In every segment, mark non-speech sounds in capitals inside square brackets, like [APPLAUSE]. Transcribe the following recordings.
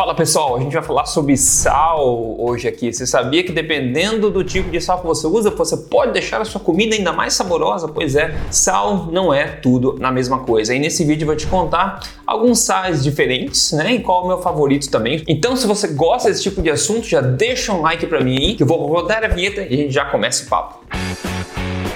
Fala pessoal, a gente vai falar sobre sal hoje aqui. Você sabia que dependendo do tipo de sal que você usa, você pode deixar a sua comida ainda mais saborosa? Pois é, sal não é tudo na mesma coisa. E nesse vídeo eu vou te contar alguns sais diferentes, né? E qual é o meu favorito também. Então, se você gosta desse tipo de assunto, já deixa um like para mim aí, que eu vou rodar a vinheta e a gente já começa o papo. Fala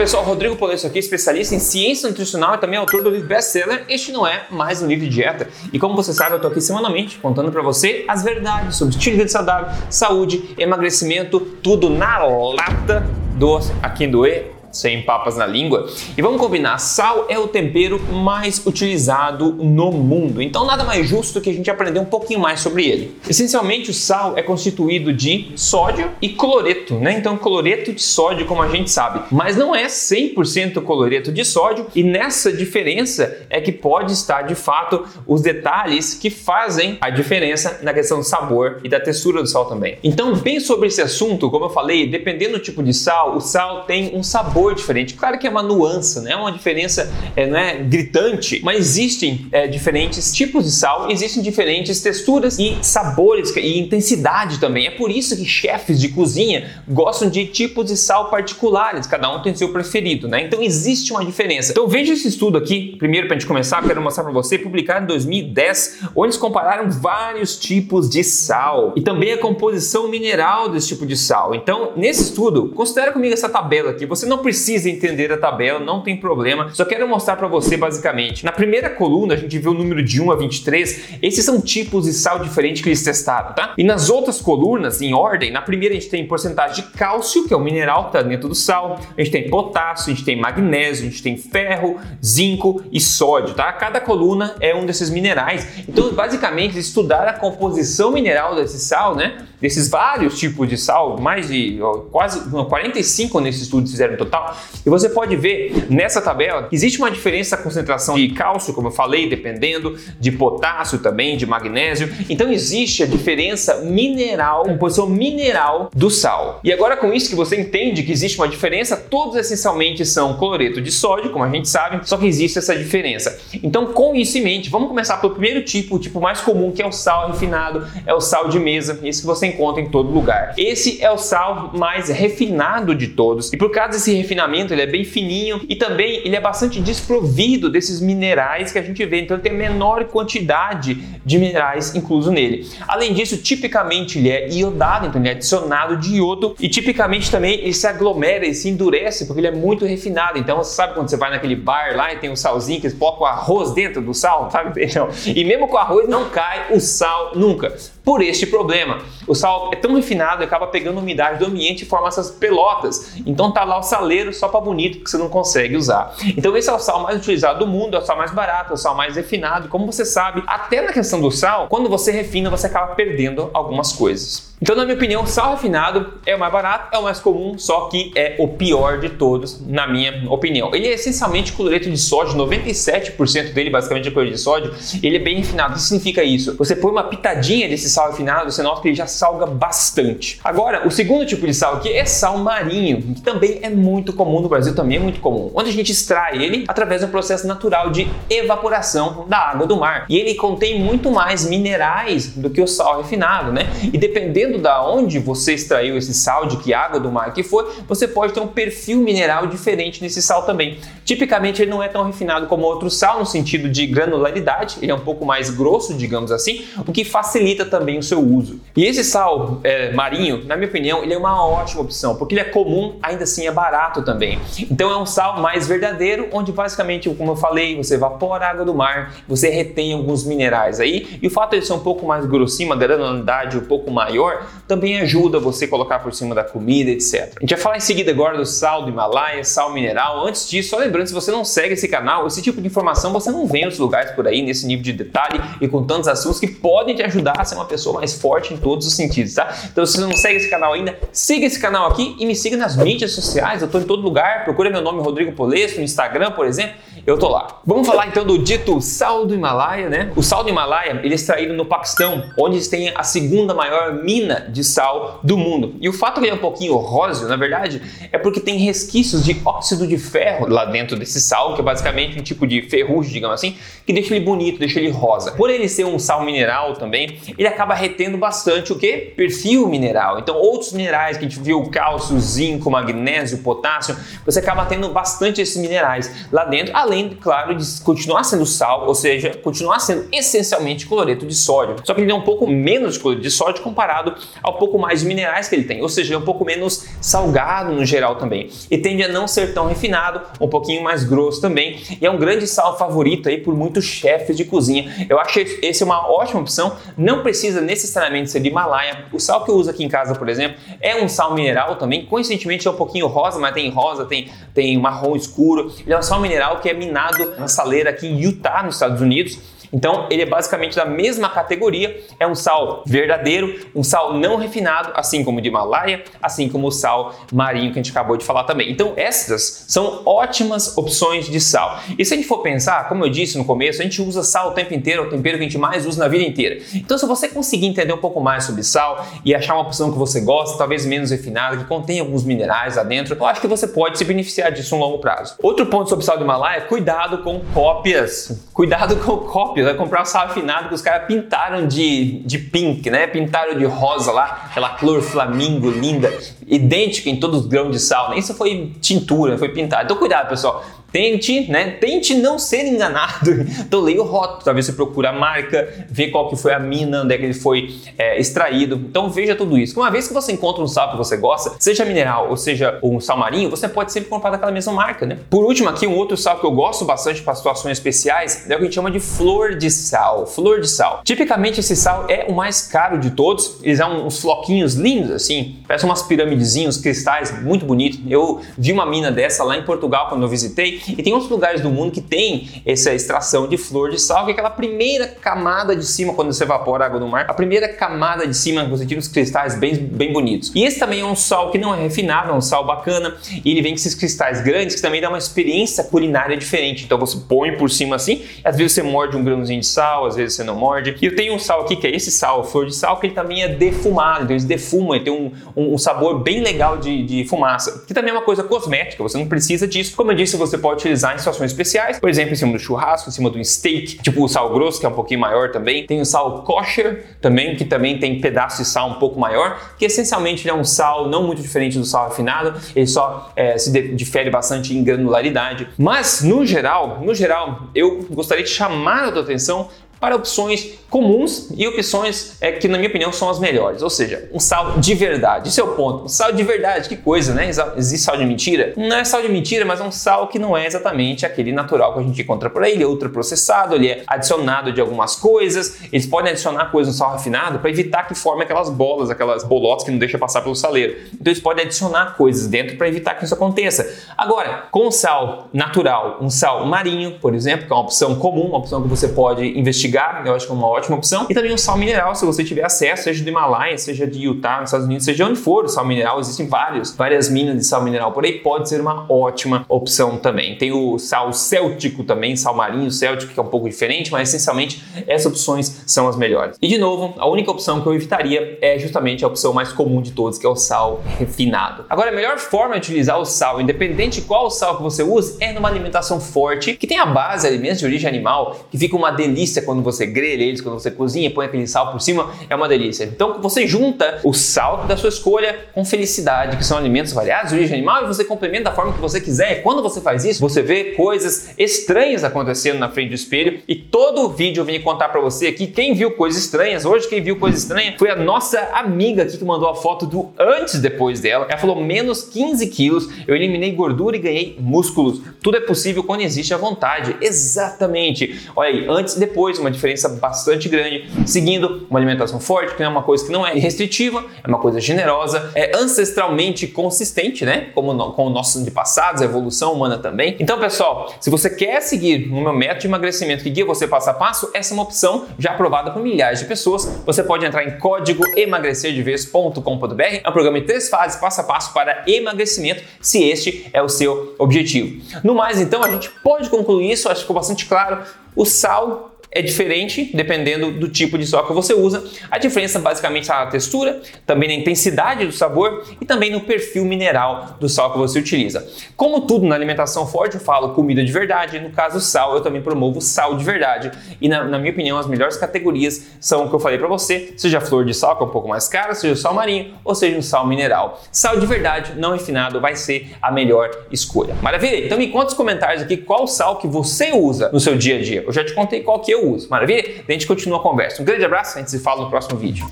pessoal, Rodrigo Polesso aqui, especialista em ciência nutricional e também autor do livro best-seller Este Não É Mais Um Livro de Dieta. E como você sabe, eu tô aqui semanalmente contando para você as verdades sobre estilo de vida saudável, saúde, emagrecimento, tudo na lata do Aqui do E sem papas na língua. E vamos combinar, sal é o tempero mais utilizado no mundo. Então nada mais justo que a gente aprender um pouquinho mais sobre ele. Essencialmente o sal é constituído de sódio e cloreto, né? Então cloreto de sódio, como a gente sabe, mas não é 100% cloreto de sódio e nessa diferença é que pode estar de fato os detalhes que fazem a diferença na questão do sabor e da textura do sal também. Então, bem sobre esse assunto, como eu falei, dependendo do tipo de sal, o sal tem um sabor sabor diferente. Claro que é uma nuance, né? É uma diferença é, não é gritante, mas existem é, diferentes tipos de sal, existem diferentes texturas e sabores e intensidade também. É por isso que chefes de cozinha gostam de tipos de sal particulares, cada um tem seu preferido, né? Então existe uma diferença. Então veja esse estudo aqui, primeiro para a gente começar, quero mostrar para você, publicado em 2010, onde eles compararam vários tipos de sal e também a composição mineral desse tipo de sal. Então, nesse estudo, considere comigo essa tabela aqui. Você não precisa precisa entender a tabela, não tem problema. Só quero mostrar para você basicamente. Na primeira coluna a gente vê o número de 1 a 23. Esses são tipos de sal diferentes que eles testaram, tá? E nas outras colunas, em ordem, na primeira a gente tem porcentagem de cálcio, que é o mineral que está dentro do sal. A gente tem potássio, a gente tem magnésio, a gente tem ferro, zinco e sódio, tá? Cada coluna é um desses minerais. Então, basicamente, estudar a composição mineral desse sal, né? Desses vários tipos de sal, mais de quase 45 nesse estudo fizeram total tal. E você pode ver nessa tabela que existe uma diferença na concentração de cálcio, como eu falei, dependendo, de potássio também, de magnésio. Então existe a diferença mineral, composição mineral do sal. E agora com isso que você entende que existe uma diferença, todos essencialmente são cloreto de sódio, como a gente sabe, só que existe essa diferença. Então com isso em mente, vamos começar pelo primeiro tipo, o tipo mais comum, que é o sal refinado, é o sal de mesa, esse que você encontra em todo lugar. Esse é o sal mais refinado de todos. E por causa desse refinamento, ele é bem fininho e também ele é bastante desprovido desses minerais que a gente vê, então ele tem menor quantidade de minerais incluso nele. Além disso, tipicamente ele é iodado, então ele é adicionado de iodo e tipicamente também ele se aglomera e se endurece porque ele é muito refinado. Então você sabe quando você vai naquele bar lá e tem um salzinho que eles colocam arroz dentro do sal, sabe? [LAUGHS] Então, e mesmo com arroz não cai o sal nunca por este problema. O sal é tão refinado acaba pegando umidade do ambiente e forma essas pelotas. Então tá lá o saleiro só para bonito que você não consegue usar. Então esse é o sal mais utilizado do mundo, é o sal mais barato, é o sal mais refinado. Como você sabe, até na questão do sal, quando você refina, você acaba perdendo algumas coisas. Então, na minha opinião, sal refinado é o mais barato, é o mais comum, só que é o pior de todos, na minha opinião. Ele é essencialmente cloreto de sódio, 97% dele basicamente é cloreto de sódio, ele é bem refinado. O que significa isso? Você põe uma pitadinha desse sal refinado, você nota que ele já salga bastante. Agora, o segundo tipo de sal aqui é sal marinho, que também é muito comum no Brasil, também é muito comum, onde a gente extrai ele através do processo natural de evaporação da água do mar. E ele contém muito mais minerais do que o sal refinado, né? E dependendo dependendo da onde você extraiu esse sal, de que água do mar que foi, você pode ter um perfil mineral diferente nesse sal também. Tipicamente ele não é tão refinado como outro sal no sentido de granularidade, ele é um pouco mais grosso, digamos assim, o que facilita também o seu uso. E esse sal é, marinho, na minha opinião, ele é uma ótima opção, porque ele é comum, ainda assim é barato também. Então é um sal mais verdadeiro, onde basicamente, como eu falei, você evapora a água do mar, você retém alguns minerais aí, e o fato de ser um pouco mais grossinho, uma granularidade um pouco maior, também ajuda você a colocar por cima da comida, etc. A gente vai falar em seguida agora do sal do Himalaia, sal mineral. Antes disso, só lembrando, se você não segue esse canal, esse tipo de informação você não vê em outros lugares por aí, nesse nível de detalhe e com tantos assuntos que podem te ajudar a ser uma pessoa mais forte em todos os sentidos, tá? Então, se você não segue esse canal ainda, siga esse canal aqui e me siga nas mídias sociais. Eu estou em todo lugar. Procura meu nome, Rodrigo Polesso, no Instagram, por exemplo. Eu tô lá. Vamos falar então do dito sal do Himalaia, né? O sal do Himalaia, ele é extraído no Paquistão, onde eles têm a segunda maior mina de sal do mundo. E o fato que ele é um pouquinho róseo, na verdade, é porque tem resquícios de óxido de ferro lá dentro desse sal, que é basicamente um tipo de ferrugem, digamos assim, que deixa ele bonito, deixa ele rosa. Por ele ser um sal mineral também, ele acaba retendo bastante o que? Perfil mineral. Então, outros minerais que a gente viu, cálcio, zinco, magnésio, potássio, você acaba tendo bastante esses minerais lá dentro, além, claro, de continuar sendo sal, ou seja, continuar sendo essencialmente cloreto de sódio. Só que ele é um pouco menos de cloreto de sódio comparado ao pouco mais de minerais que ele tem, ou seja, é um pouco menos salgado no geral também. E tende a não ser tão refinado, um pouquinho mais grosso também, e é um grande sal favorito aí por muitos chefes de cozinha. Eu acho que esse é uma ótima opção, não precisa necessariamente ser de Himalaia. O sal que eu uso aqui em casa, por exemplo, é um sal mineral também, coincidentemente é um pouquinho rosa, mas tem rosa, tem, tem marrom escuro. Ele é um sal mineral que é minado na saleira aqui em Utah, nos Estados Unidos. Então, ele é basicamente da mesma categoria, é um sal verdadeiro, um sal não refinado, assim como o de Himalaia, assim como o sal marinho que a gente acabou de falar também. Então, essas são ótimas opções de sal. E se a gente for pensar, como eu disse no começo, a gente usa sal o tempo inteiro, é o tempero que a gente mais usa na vida inteira. Então, se você conseguir entender um pouco mais sobre sal e achar uma opção que você gosta, talvez menos refinada, que contém alguns minerais lá dentro, eu acho que você pode se beneficiar disso no longo prazo. Outro ponto sobre sal do Himalaia, cuidado com cópias. Cuidado com cópias vai comprar o sal afinado que os caras pintaram de, de pink, né? Pintaram de rosa lá, aquela cor flamingo linda, idêntica em todos os grãos de sal. Né? Isso foi tintura, foi pintado. Então cuidado, pessoal. Tente, né? Tente não ser enganado. [LAUGHS] Então leia o rótulo, talvez você procure a marca, vê qual que foi a mina, onde é que ele foi é, extraído. Então veja tudo isso. Uma vez que você encontra um sal que você gosta, seja mineral ou seja um sal marinho, você pode sempre comprar daquela mesma marca, né? Por último aqui, um outro sal que eu gosto bastante para situações especiais é o que a gente chama de flor de sal. Flor de sal. Tipicamente esse sal é o mais caro de todos. Eles são uns floquinhos lindos assim, parecem umas piramidezinhos, cristais muito bonitos. Eu vi uma mina dessa lá em Portugal quando eu visitei e tem outros lugares do mundo que tem essa extração de flor de sal, que é aquela primeira camada de cima, quando você evapora água do mar, a primeira camada de cima, você tira os cristais bem, bem bonitos. E esse também é um sal que não é refinado, é um sal bacana, e ele vem com esses cristais grandes que também dá uma experiência culinária diferente. Então você põe por cima assim, às vezes você morde um grãozinho de sal, às vezes você não morde. E eu tenho um sal aqui, que é esse sal, flor de sal, que ele também é defumado, então eles defumam, ele tem um, um, um sabor bem legal de, de fumaça, que também é uma coisa cosmética, você não precisa disso. Como eu disse, você pode pode utilizar em situações especiais, por exemplo, em cima do churrasco, em cima do steak, tipo o sal grosso, que é um pouquinho maior também. Tem o sal kosher também, que também tem pedaço de sal um pouco maior, que essencialmente é um sal não muito diferente do sal refinado, ele só é, se difere bastante em granularidade. Mas, no geral, no geral, eu gostaria de chamar a tua atenção para opções comuns e opções é, que, na minha opinião, são as melhores. Ou seja, um sal de verdade. Esse é o ponto. Um sal de verdade, que coisa, né? Existe sal de mentira? Não é sal de mentira, mas é um sal que não é exatamente aquele natural que a gente encontra por aí. Ele é ultraprocessado, ele é adicionado de algumas coisas. Eles podem adicionar coisas no sal refinado para evitar que forme aquelas bolas, aquelas bolotas que não deixa passar pelo saleiro. Então eles podem adicionar coisas dentro para evitar que isso aconteça. Agora, com sal natural, um sal marinho, por exemplo, que é uma opção comum, uma opção que você pode investigar investigar, eu acho que é uma ótima opção. E também o sal mineral, se você tiver acesso, seja do Himalaia, seja de Utah, nos Estados Unidos, seja onde for o sal mineral, existem vários, várias minas de sal mineral por aí, pode ser uma ótima opção também. Tem o sal céltico também, sal marinho céltico, que é um pouco diferente, mas essencialmente essas opções são as melhores. E de novo, a única opção que eu evitaria é justamente a opção mais comum de todos, que é o sal refinado. Agora, a melhor forma de utilizar o sal, independente de qual sal que você use, é numa alimentação forte, que tem a base alimentos de origem animal, que fica uma delícia quando quando você grelha eles, quando você cozinha, põe aquele sal por cima, é uma delícia. Então você junta o sal da sua escolha com felicidade, que são alimentos variados de origem animal, e você complementa da forma que você quiser. E quando você faz isso, você vê coisas estranhas acontecendo na frente do espelho. E todo vídeo eu vim contar para você aqui quem viu coisas estranhas. Hoje quem viu coisa estranha foi a nossa amiga aqui que mandou a foto do antes e depois dela. Ela falou menos 15 quilos, eu eliminei gordura e ganhei músculos. Tudo é possível quando existe a vontade. Exatamente. Olha aí, antes e depois, uma uma diferença bastante grande, seguindo uma alimentação forte, que não é uma coisa que não é restritiva, é uma coisa generosa, é ancestralmente consistente, né? Como no, com os nossos antepassados, a evolução humana também. Então, pessoal, se você quer seguir o meu método de emagrecimento que guia você passo a passo, essa é uma opção já aprovada por milhares de pessoas. Você pode entrar em código emagrecerdeves.com.br. É um programa em três fases, passo a passo para emagrecimento, se este é o seu objetivo. No mais, então, a gente pode concluir isso, acho que ficou bastante claro. O sal é diferente dependendo do tipo de sal que você usa. A diferença basicamente está na textura, também na intensidade do sabor e também no perfil mineral do sal que você utiliza. Como tudo na alimentação forte, eu falo comida de verdade, no caso sal, eu também promovo sal de verdade. E na, na minha opinião, as melhores categorias são o que eu falei para você, seja flor de sal, que é um pouco mais cara, seja sal marinho ou seja um sal mineral. Sal de verdade, não refinado, vai ser a melhor escolha. Maravilha? Então me conta nos comentários aqui qual sal que você usa no seu dia a dia. Eu já te contei qual que eu uso. Maravilha? Daí a gente continua a conversa. Um grande abraço, a gente se fala no próximo vídeo.